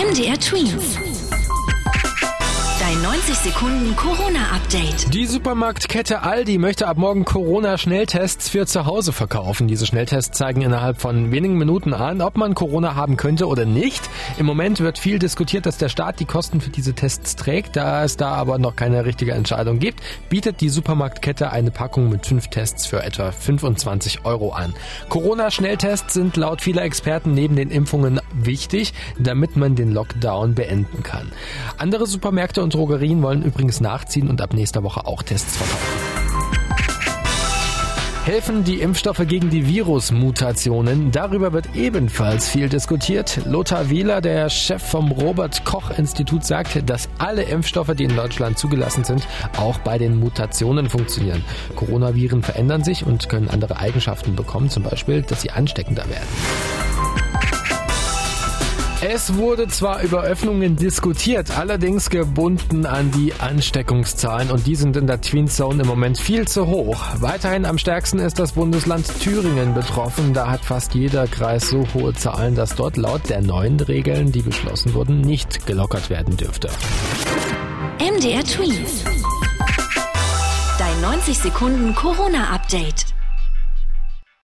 MDR Twins. Dein 90 Sekunden Corona-Update. Die Supermarktkette Aldi möchte ab morgen Corona-Schnelltests für zu Hause verkaufen. Diese Schnelltests zeigen innerhalb von wenigen Minuten an, ob man Corona haben könnte oder nicht. Im Moment wird viel diskutiert, dass der Staat die Kosten für diese Tests trägt. Da es da aber noch keine richtige Entscheidung gibt, bietet die Supermarktkette eine Packung mit fünf Tests für etwa 25 Euro an. Corona-Schnelltests sind laut vieler Experten neben den Impfungen wichtig, damit man den Lockdown beenden kann. Andere Supermärkte und Drogerien wollen übrigens nachziehen und ab nächster Woche auch Tests verkaufen. Helfen die Impfstoffe gegen die Virusmutationen? Darüber wird ebenfalls viel diskutiert. Lothar Wieler, der Chef vom Robert Koch Institut, sagt, dass alle Impfstoffe, die in Deutschland zugelassen sind, auch bei den Mutationen funktionieren. Coronaviren verändern sich und können andere Eigenschaften bekommen, zum Beispiel, dass sie ansteckender werden. Es wurde zwar über Öffnungen diskutiert, allerdings gebunden an die Ansteckungszahlen und die sind in der Twin Zone im Moment viel zu hoch. Weiterhin am stärksten ist das Bundesland Thüringen betroffen. Da hat fast jeder Kreis so hohe Zahlen, dass dort laut der neuen Regeln, die beschlossen wurden, nicht gelockert werden dürfte. MDR Twins. Dein 90 Sekunden Corona-Update.